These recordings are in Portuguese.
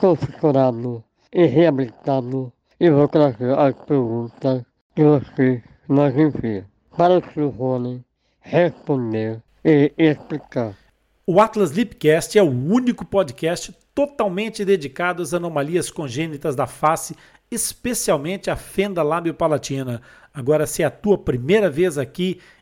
sou fissurado e reabilitado e vou trazer as perguntas que você nos envia para o Rony responder e explicar. O Atlas Lipcast é o único podcast totalmente dedicado às anomalias congênitas da face, especialmente a fenda lábio-palatina. Agora, se é a tua primeira vez aqui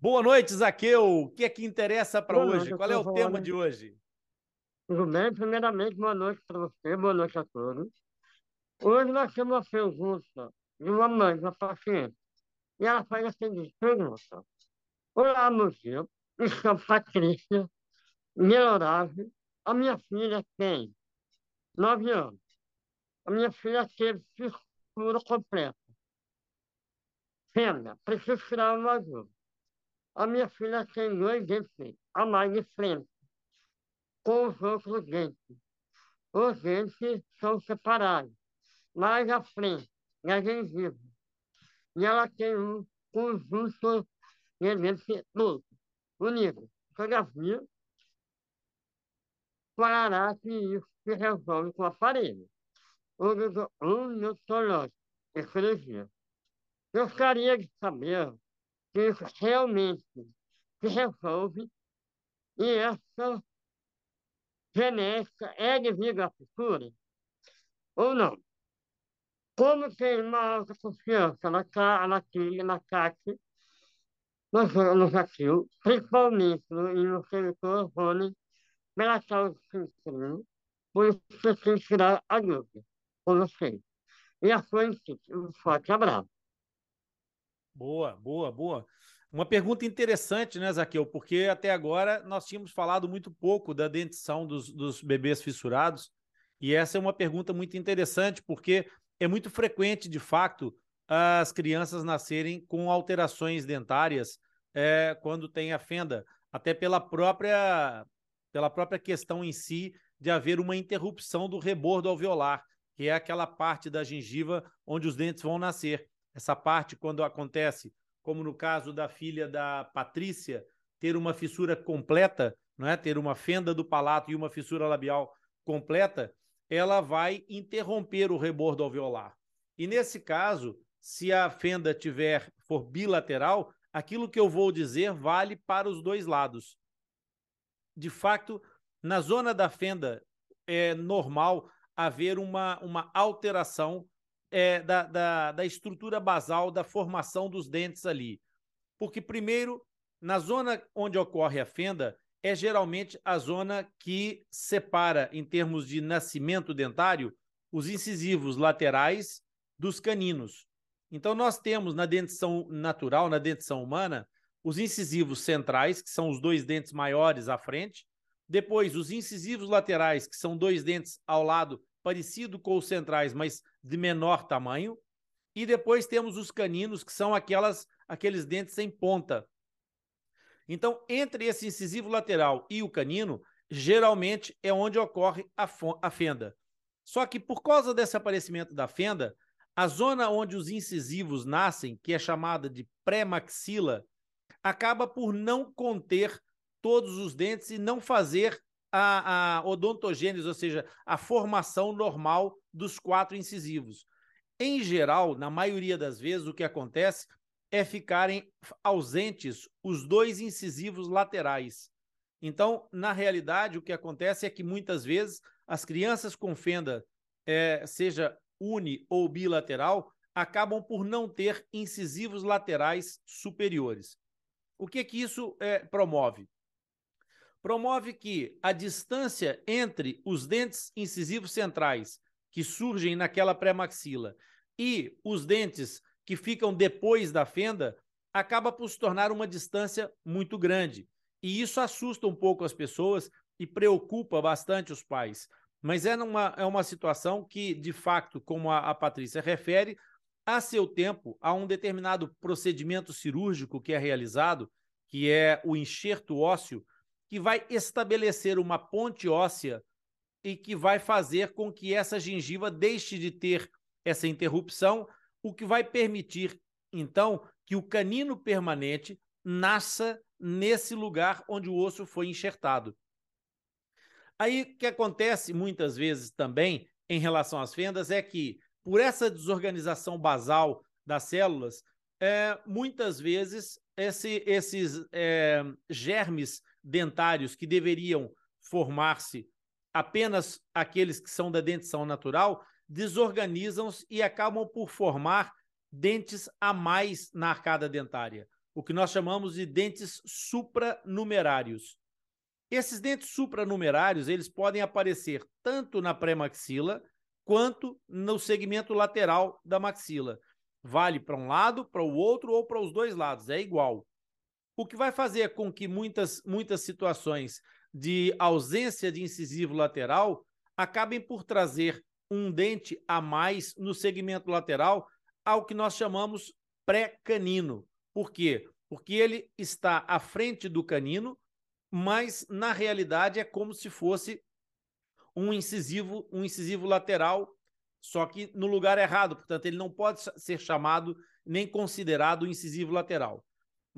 Boa noite, Zaqueu. O que é que interessa para hoje? Qual é o tema de hoje? Tudo bem? Primeiramente, boa noite para você, boa noite a todos. Hoje nós temos uma pergunta de uma mãe, uma paciente. E ela faz a seguinte pergunta. Olá, meu filho. Chamo Patrícia Melorável. A minha filha tem nove anos. A minha filha teve fissura completa. Fenda, preciso tirar uma ajuda. A minha filha tem dois dentes a mais de frente, com os outros dentes. Os dentes são separados, mais à frente, na gengiva. E ela tem um conjunto de dentes duplos, unidos. Todavia, falará que isso se resolve com o aparelho. Odontológico e cirurgia. Gostaria de saber que realmente se resolve e essa genética é devido à cultura ou não. Como tem uma alta confiança na, na, na CAC, nos, nos ativos, principalmente no, no Rony, pela causa do por isso preciso tirar a dúvida com vocês. E a sua um forte abraço. Boa, boa, boa. Uma pergunta interessante, né, Zaqueu? Porque até agora nós tínhamos falado muito pouco da dentição dos, dos bebês fissurados, e essa é uma pergunta muito interessante, porque é muito frequente, de fato, as crianças nascerem com alterações dentárias é, quando tem a fenda, até pela própria, pela própria questão em si de haver uma interrupção do rebordo alveolar, que é aquela parte da gengiva onde os dentes vão nascer. Essa parte, quando acontece, como no caso da filha da Patrícia, ter uma fissura completa, não é? ter uma fenda do palato e uma fissura labial completa, ela vai interromper o rebordo alveolar. E nesse caso, se a fenda tiver for bilateral, aquilo que eu vou dizer vale para os dois lados. De fato, na zona da fenda é normal haver uma, uma alteração é, da, da, da estrutura basal da formação dos dentes ali. Porque, primeiro, na zona onde ocorre a fenda, é geralmente a zona que separa, em termos de nascimento dentário, os incisivos laterais dos caninos. Então, nós temos na dentição natural, na dentição humana, os incisivos centrais, que são os dois dentes maiores à frente, depois os incisivos laterais, que são dois dentes ao lado parecido com os centrais, mas de menor tamanho. E depois temos os caninos, que são aquelas, aqueles dentes sem ponta. Então, entre esse incisivo lateral e o canino, geralmente é onde ocorre a, a fenda. Só que por causa desse aparecimento da fenda, a zona onde os incisivos nascem, que é chamada de pré-maxila, acaba por não conter todos os dentes e não fazer a, a odontogênese, ou seja, a formação normal dos quatro incisivos. Em geral, na maioria das vezes, o que acontece é ficarem ausentes os dois incisivos laterais. Então, na realidade, o que acontece é que muitas vezes as crianças com fenda, é, seja uni ou bilateral, acabam por não ter incisivos laterais superiores. O que que isso é, promove? Promove que a distância entre os dentes incisivos centrais que surgem naquela pré-maxila e os dentes que ficam depois da fenda acaba por se tornar uma distância muito grande. E isso assusta um pouco as pessoas e preocupa bastante os pais. Mas é uma, é uma situação que, de fato, como a, a Patrícia refere, a seu tempo, há um determinado procedimento cirúrgico que é realizado, que é o enxerto ósseo, que vai estabelecer uma ponte óssea e que vai fazer com que essa gengiva deixe de ter essa interrupção, o que vai permitir, então, que o canino permanente nasça nesse lugar onde o osso foi enxertado. Aí o que acontece muitas vezes também em relação às fendas é que, por essa desorganização basal das células, é, muitas vezes esse, esses é, germes dentários que deveriam formar-se apenas aqueles que são da dentição natural desorganizam-se e acabam por formar dentes a mais na arcada dentária, o que nós chamamos de dentes supranumerários. Esses dentes supranumerários, eles podem aparecer tanto na pré-maxila quanto no segmento lateral da maxila. Vale para um lado, para o outro ou para os dois lados, é igual. O que vai fazer com que muitas, muitas situações de ausência de incisivo lateral acabem por trazer um dente a mais no segmento lateral, ao que nós chamamos pré-canino. Por quê? Porque ele está à frente do canino, mas na realidade é como se fosse um incisivo, um incisivo lateral, só que no lugar errado, portanto, ele não pode ser chamado nem considerado incisivo lateral,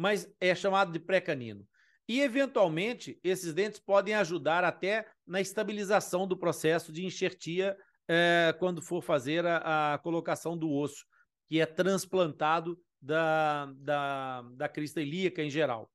mas é chamado de pré-canino. E, eventualmente, esses dentes podem ajudar até na estabilização do processo de enxertia é, quando for fazer a, a, colocação do osso, que é transplantado da, da, da crista ilíaca em geral.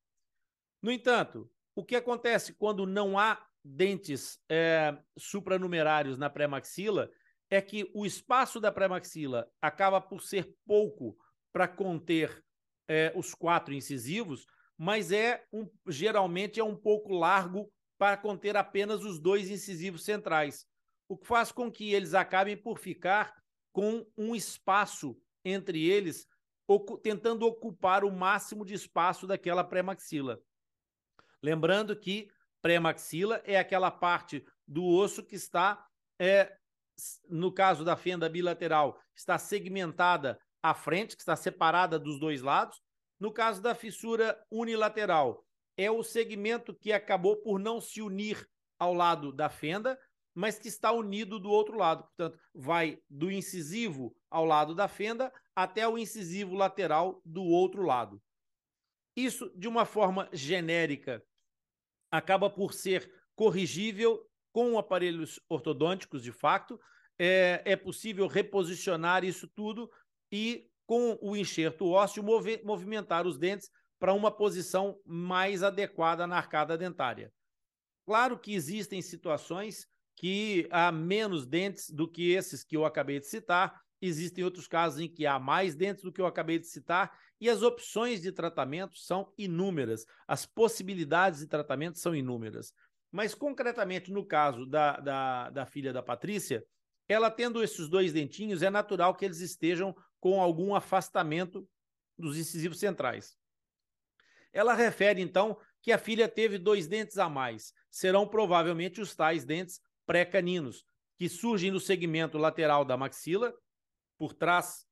No entanto, o que acontece quando não há dentes é, supranumerários na pré-maxila é que o espaço da pré-maxila acaba por ser pouco para conter é, os quatro incisivos, mas é um, geralmente é um pouco largo para conter apenas os dois incisivos centrais o que faz com que eles acabem por ficar com um espaço entre eles, ocu tentando ocupar o máximo de espaço daquela pré-maxila. Lembrando que pré-maxila é aquela parte do osso que está, é, no caso da fenda bilateral, está segmentada à frente, que está separada dos dois lados. No caso da fissura unilateral, é o segmento que acabou por não se unir ao lado da fenda, mas que está unido do outro lado. Portanto, vai do incisivo ao lado da fenda até o incisivo lateral do outro lado. Isso, de uma forma genérica, acaba por ser corrigível com aparelhos ortodônticos, de fato. É, é possível reposicionar isso tudo e, com o enxerto ósseo, movimentar os dentes para uma posição mais adequada na arcada dentária. Claro que existem situações que há menos dentes do que esses que eu acabei de citar. Existem outros casos em que há mais dentes do que eu acabei de citar, e as opções de tratamento são inúmeras, as possibilidades de tratamento são inúmeras. Mas, concretamente, no caso da, da, da filha da Patrícia, ela tendo esses dois dentinhos, é natural que eles estejam com algum afastamento dos incisivos centrais. Ela refere, então, que a filha teve dois dentes a mais. Serão provavelmente os tais dentes pré-caninos. que surgem no segmento lateral da maxila, por trás,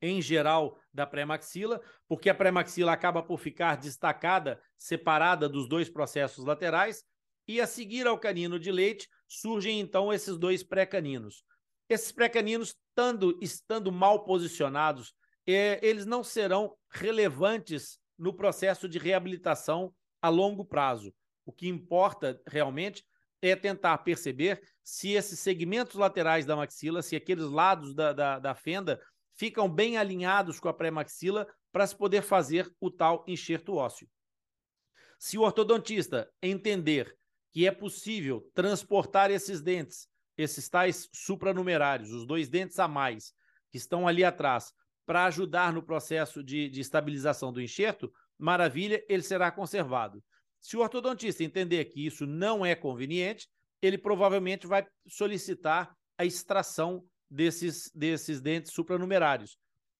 em geral, da pré-maxila, porque a pré-maxila acaba por ficar destacada, separada dos dois processos laterais, e a seguir ao canino de leite surgem então esses dois pré-caninos. Esses pré-caninos, estando, estando mal posicionados, é, eles não serão relevantes no processo de reabilitação a longo prazo. O que importa realmente é tentar perceber se esses segmentos laterais da maxila, se aqueles lados da, da, da fenda ficam bem alinhados com a pré-maxila para se poder fazer o tal enxerto ósseo. Se o ortodontista entender que é possível transportar esses dentes, esses tais supranumerários, os dois dentes a mais, que estão ali atrás, para ajudar no processo de, de estabilização do enxerto, maravilha, ele será conservado. Se o ortodontista entender que isso não é conveniente, ele provavelmente vai solicitar a extração desses, desses dentes supranumerários,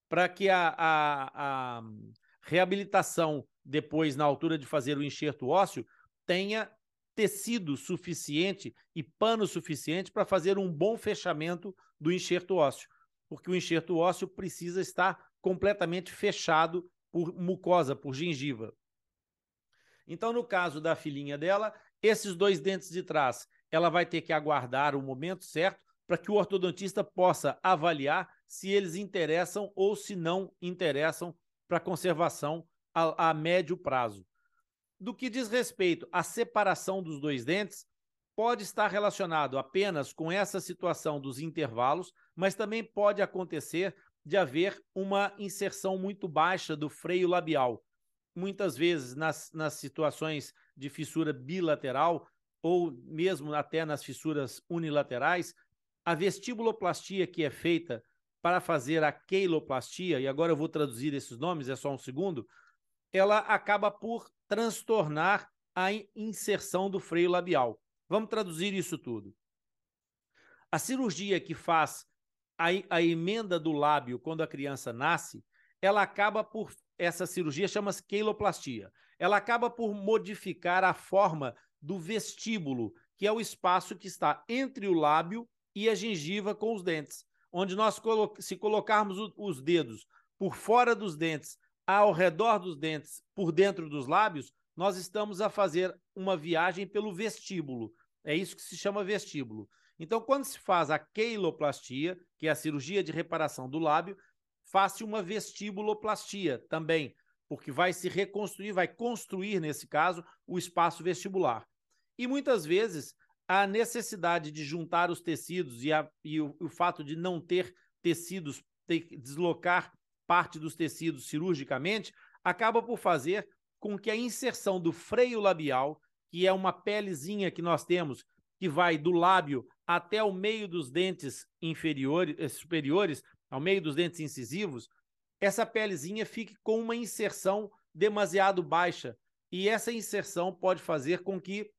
para que a, a, a reabilitação depois, na altura de fazer o enxerto ósseo, tenha tecido suficiente e pano suficiente para fazer um bom fechamento do enxerto ósseo, porque o enxerto ósseo precisa estar completamente fechado por mucosa, por gengiva. Então, no caso da filhinha dela, esses dois dentes de trás, ela vai ter que aguardar o momento certo para que o ortodontista possa avaliar se eles interessam ou se não interessam para conservação a, a médio prazo. Do que diz respeito à separação dos dois dentes, pode estar relacionado apenas com essa situação dos intervalos, mas também pode acontecer de haver uma inserção muito baixa do freio labial, muitas vezes nas, nas situações de fissura bilateral ou mesmo até nas fissuras unilaterais, a vestibuloplastia que é feita para fazer a queiloplastia, e agora eu vou traduzir esses nomes, é só um segundo, ela acaba por transtornar a inserção do freio labial. Vamos traduzir isso tudo. A cirurgia que faz a, a emenda do lábio quando a criança nasce, ela acaba por essa cirurgia chama-se queiloplastia. Ela acaba por modificar a forma do vestíbulo, que é o espaço que está entre o lábio e a gengiva com os dentes. Onde nós, se colocarmos os dedos por fora dos dentes, ao redor dos dentes, por dentro dos lábios, nós estamos a fazer uma viagem pelo vestíbulo. É isso que se chama vestíbulo. Então, quando se faz a queiloplastia, que é a cirurgia de reparação do lábio, faz-se uma vestibuloplastia também, porque vai se reconstruir, vai construir, nesse caso, o espaço vestibular. E muitas vezes a necessidade de juntar os tecidos e, a, e o, o, fato de não ter tecidos, ter deslocar parte dos tecidos cirurgicamente, acaba por fazer com que a inserção do freio labial, que é uma pelezinha que nós temos, que vai do lábio até o meio dos dentes inferiores, eh, superiores, ao meio dos dentes incisivos, essa pelezinha fique com uma inserção demasiado baixa. E essa inserção pode fazer com que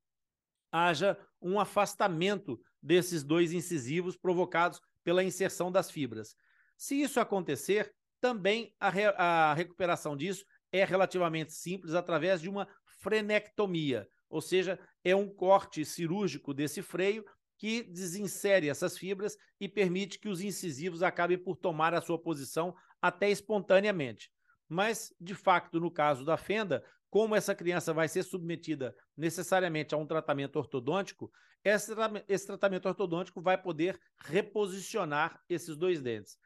haja um afastamento desses dois incisivos provocados pela inserção das fibras. Se isso acontecer, também a, re a recuperação disso é relativamente simples através de uma frenectomia, ou seja, é um corte cirúrgico desse freio que desinsere essas fibras e permite que os incisivos acabem por tomar a sua posição até espontaneamente. Mas, de fato, no caso da fenda, como essa criança vai ser submetida necessariamente a um tratamento ortodôntico, esse tratamento ortodôntico vai poder reposicionar esses dois dentes.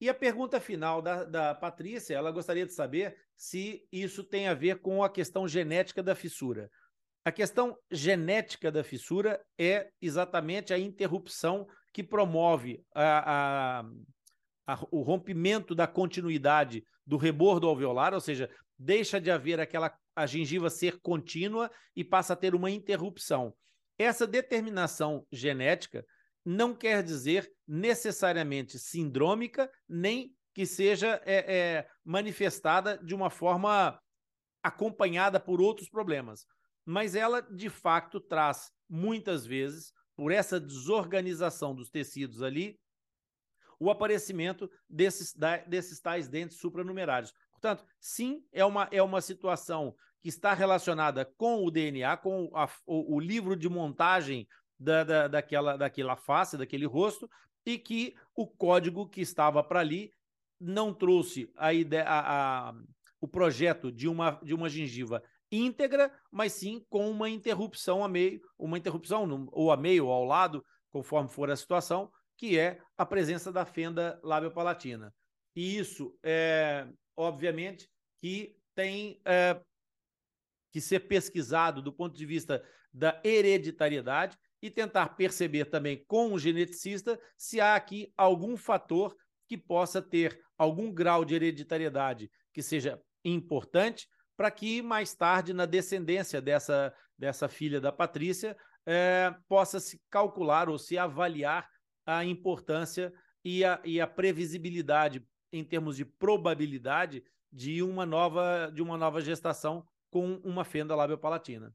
E a pergunta final da, da Patrícia, ela gostaria de saber se isso tem a ver com a questão genética da fissura. A questão genética da fissura é exatamente a interrupção que promove a, a, a, o rompimento da continuidade do rebordo alveolar, ou seja, deixa de haver aquela a gengiva ser contínua e passa a ter uma interrupção. Essa determinação genética não quer dizer necessariamente sindrômica, nem que seja é, é, manifestada de uma forma acompanhada por outros problemas mas ela de fato traz muitas vezes, por essa desorganização dos tecidos ali, o aparecimento desses, desses tais dentes supranumerários. Portanto, sim, é uma, é uma situação que está relacionada com o DNA, com a, o, o livro de montagem da, da, daquela, daquela face, daquele rosto, e que o código que estava para ali não trouxe a ideia, a, a, o projeto de uma, de uma gengiva íntegra, mas sim com uma interrupção a meio, uma interrupção ou a meio ou ao lado, conforme for a situação, que é a presença da fenda lábio-palatina. E isso, é, obviamente, que tem é, que ser pesquisado do ponto de vista da hereditariedade e tentar perceber também com o geneticista se há aqui algum fator que possa ter algum grau de hereditariedade que seja importante para que mais tarde, na descendência dessa, dessa filha da Patrícia, é, possa se calcular ou se avaliar a importância e a, e a previsibilidade em termos de probabilidade de uma nova, de uma nova gestação com uma fenda labiopalatina.